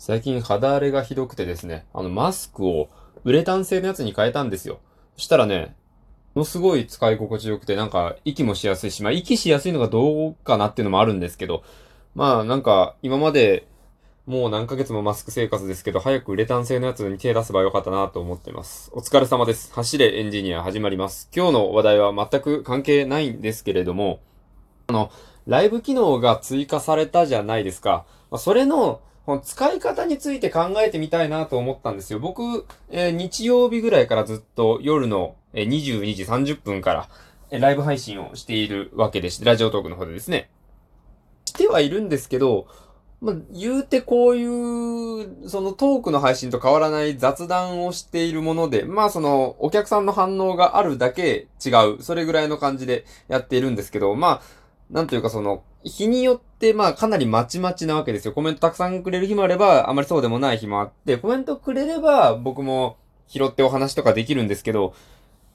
最近肌荒れがひどくてですね、あのマスクをウレタン製のやつに変えたんですよ。そしたらね、ものすごい使い心地よくて、なんか息もしやすいし、まあ息しやすいのがどうかなっていうのもあるんですけど、まあなんか今までもう何ヶ月もマスク生活ですけど、早くウレタン製のやつに手出せばよかったなと思ってます。お疲れ様です。走れエンジニア始まります。今日の話題は全く関係ないんですけれども、あの、ライブ機能が追加されたじゃないですか。まあ、それのこの使い方について考えてみたいなと思ったんですよ。僕、えー、日曜日ぐらいからずっと夜の、え、22時30分から、えー、ライブ配信をしているわけでして、ラジオトークの方でですね。してはいるんですけど、まあ、言うてこういう、そのトークの配信と変わらない雑談をしているもので、まあその、お客さんの反応があるだけ違う、それぐらいの感じでやっているんですけど、まあ、なんというかその、日によって、まあ、かなりまちまちなわけですよ。コメントたくさんくれる日もあれば、あまりそうでもない日もあって、コメントくれれば、僕も拾ってお話とかできるんですけど、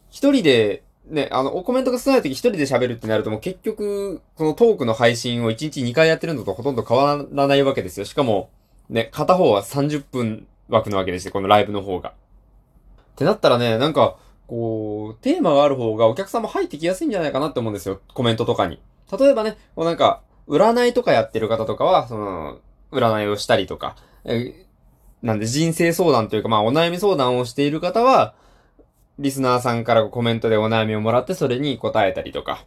一人で、ね、あの、コメントが少ない時一人で喋るってなるともう結局、このトークの配信を1日2回やってるのとほとんど変わらないわけですよ。しかも、ね、片方は30分枠なわけでして、このライブの方が。ってなったらね、なんか、こう、テーマがある方がお客さんも入ってきやすいんじゃないかなって思うんですよ。コメントとかに。例えばね、こうなんか、占いとかやってる方とかは、その、占いをしたりとか、えなんで人生相談というか、まあお悩み相談をしている方は、リスナーさんからコメントでお悩みをもらってそれに答えたりとか、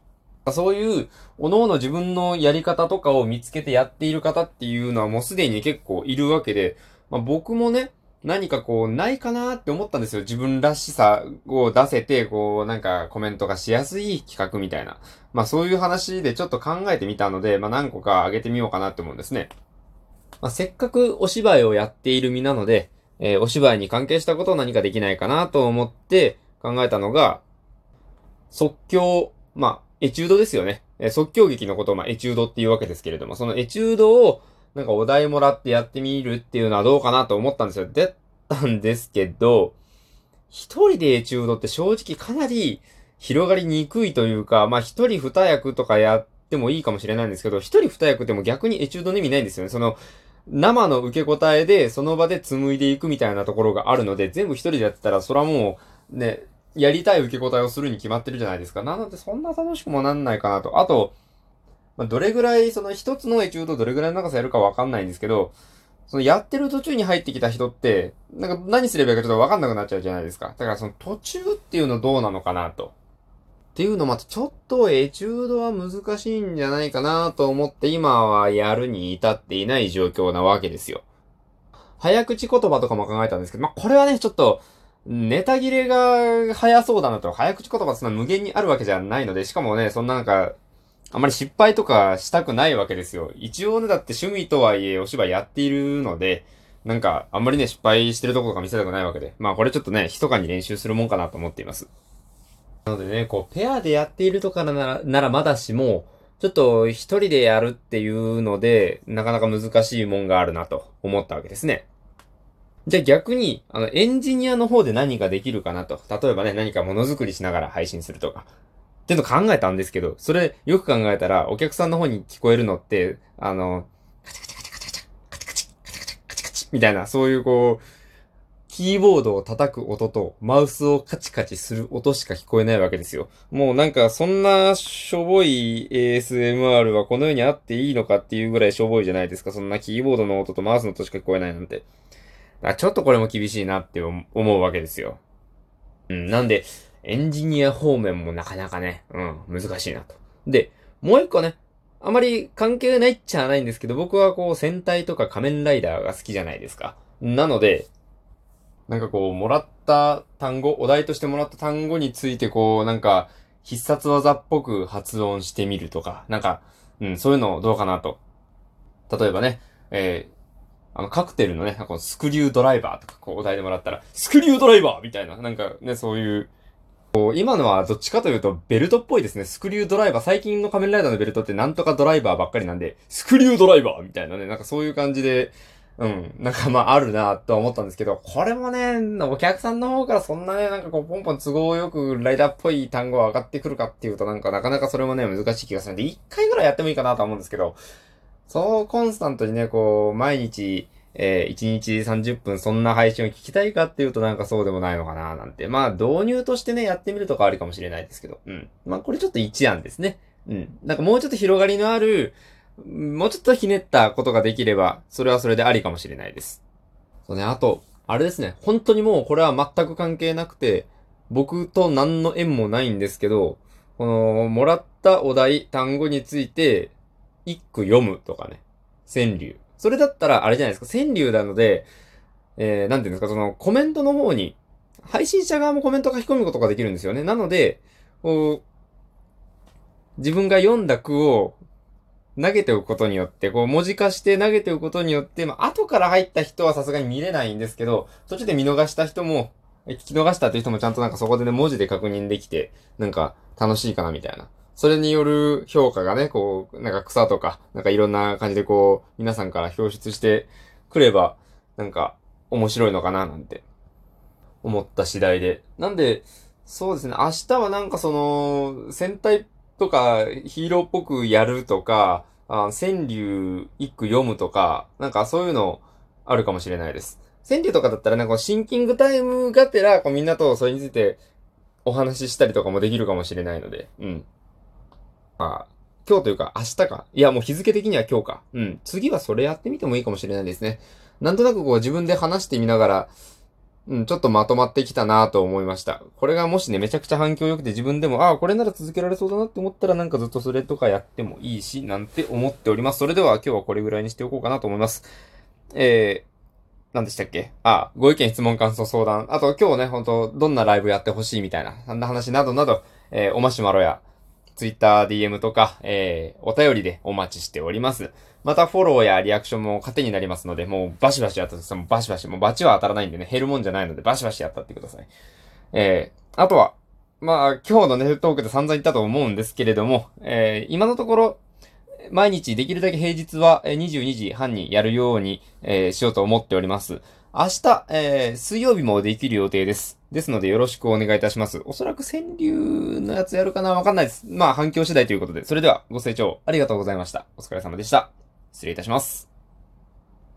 そういう、おのおの自分のやり方とかを見つけてやっている方っていうのはもうすでに結構いるわけで、まあ僕もね、何かこう、ないかなって思ったんですよ。自分らしさを出せて、こう、なんかコメントがしやすい企画みたいな。まあそういう話でちょっと考えてみたので、まあ何個か上げてみようかなって思うんですね。まあせっかくお芝居をやっている身なので、えー、お芝居に関係したことを何かできないかなと思って考えたのが、即興、まあ、エチュードですよね。え、即興劇のことを、まあ、エチュードっていうわけですけれども、そのエチュードを、なんかお題もらってやってみるっていうのはどうかなと思ったんですよ。でったんですけど、一人でエチュードって正直かなり広がりにくいというか、まあ一人二役とかやってもいいかもしれないんですけど、一人二役でも逆にエチュードの意味ないんですよね。その、生の受け答えでその場で紡いでいくみたいなところがあるので、全部一人でやってたら、それはもう、ね、やりたい受け答えをするに決まってるじゃないですか。なので、そんな楽しくもなんないかなと。あと、まあ、どれぐらい、その一つのエチュードどれぐらいの長さやるかわかんないんですけど、そのやってる途中に入ってきた人って、なんか何すればいいかちょっとわかんなくなっちゃうじゃないですか。だからその途中っていうのどうなのかなと。っていうのまたちょっとエチュードは難しいんじゃないかなと思って今はやるに至っていない状況なわけですよ。早口言葉とかも考えたんですけど、まあ、これはね、ちょっと、ネタ切れが早そうだなと、早口言葉ってそんな無限にあるわけじゃないので、しかもね、そんななんか、あまり失敗とかしたくないわけですよ。一応ね、だって趣味とはいえお芝居やっているので、なんか、あんまりね、失敗してるところとか見せたくないわけで。まあこれちょっとね、密かに練習するもんかなと思っています。なのでね、こう、ペアでやっているとかなら、ならまだしも、ちょっと一人でやるっていうので、なかなか難しいもんがあるなと思ったわけですね。じゃあ逆に、あの、エンジニアの方で何ができるかなと。例えばね、何かものづくりしながら配信するとか。っていうの考えたんですけど、それよく考えたら、お客さんの方に聞こえるのって、あの、カチカチカチカチカチカチカチカチカチカチみたいな、そういうこう、キーボードを叩く音と、マウスをカチカチする音しか聞こえないわけですよ。もうなんか、そんなしょぼい ASMR はこの世にあっていいのかっていうぐらいしょぼいじゃないですか。そんなキーボードの音とマウスの音しか聞こえないなんて。ちょっとこれも厳しいなって思うわけですよ。うん、なんで、エンジニア方面もなかなかね、うん、難しいなと。で、もう一個ね、あまり関係ないっちゃないんですけど、僕はこう戦隊とか仮面ライダーが好きじゃないですか。なので、なんかこう、もらった単語、お題としてもらった単語についてこう、なんか、必殺技っぽく発音してみるとか、なんか、うん、そういうのどうかなと。例えばね、えー、あの、カクテルのね、このスクリュードライバーとか、こう、お題でもらったら、スクリュードライバーみたいな、なんかね、そういう、今のはどっちかというとベルトっぽいですね。スクリュードライバー。最近の仮面ライダーのベルトってなんとかドライバーばっかりなんで、スクリュードライバーみたいなね、なんかそういう感じで、うん、なんかまああるなとは思ったんですけど、これもね、お客さんの方からそんなね、なんかこうポンポン都合よくライダーっぽい単語が上がってくるかっていうとなんかなかなかそれもね、難しい気がするんで、一回ぐらいやってもいいかなと思うんですけど、そうコンスタントにね、こう、毎日、えー、1日30分そんな配信を聞きたいかっていうとなんかそうでもないのかななんて。まあ導入としてね、やってみるとかあるかもしれないですけど。うん。まあこれちょっと一案ですね。うん。なんかもうちょっと広がりのある、もうちょっとひねったことができれば、それはそれでありかもしれないです。そうね、あと、あれですね。本当にもうこれは全く関係なくて、僕と何の縁もないんですけど、この、もらったお題、単語について、一句読むとかね。川柳。それだったら、あれじゃないですか、川柳なので、えー、なんていうんですか、その、コメントの方に、配信者側もコメント書き込むことができるんですよね。なので、こう、自分が読んだ句を投げておくことによって、こう文字化して投げておくことによって、まあ、後から入った人はさすがに見れないんですけど、途中で見逃した人も、聞き逃したっていう人もちゃんとなんかそこでね、文字で確認できて、なんか楽しいかなみたいな。それによる評価がね、こう、なんか草とか、なんかいろんな感じでこう、皆さんから表出してくれば、なんか面白いのかななんて思った次第で。なんで、そうですね、明日はなんかその、戦隊とかヒーローっぽくやるとか、あ川柳一句読むとか、なんかそういうのあるかもしれないです。川柳とかだったらなんかシンキングタイムがてら、こうみんなとそれについてお話ししたりとかもできるかもしれないので、うん。あ、今日というか明日か。いや、もう日付的には今日か。うん。次はそれやってみてもいいかもしれないですね。なんとなくこう自分で話してみながら、うん、ちょっとまとまってきたなと思いました。これがもしね、めちゃくちゃ反響良くて自分でも、ああ、これなら続けられそうだなって思ったらなんかずっとそれとかやってもいいし、なんて思っております。それでは今日はこれぐらいにしておこうかなと思います。えー、何でしたっけ？あ、あご意見、質問、感想、相談。あと今日ね、本当どんなライブやってほしいみたいな、そんな話などなど、えー、おましまろや、ツイッター DM とか、えー、お便りでお待ちしております。またフォローやリアクションも糧になりますので、もうバシバシやったともバシバシ、もうバチは当たらないんでね、減るもんじゃないので、バシバシやったってください。えー、あとは、まあ、今日のネットトークで散々言ったと思うんですけれども、えー、今のところ、毎日できるだけ平日は22時半にやるように、えー、しようと思っております。明日、えー、水曜日もできる予定です。ですのでよろしくお願いいたします。おそらく川柳のやつやるかなわかんないです。まあ反響次第ということで。それではご清聴ありがとうございました。お疲れ様でした。失礼いたします。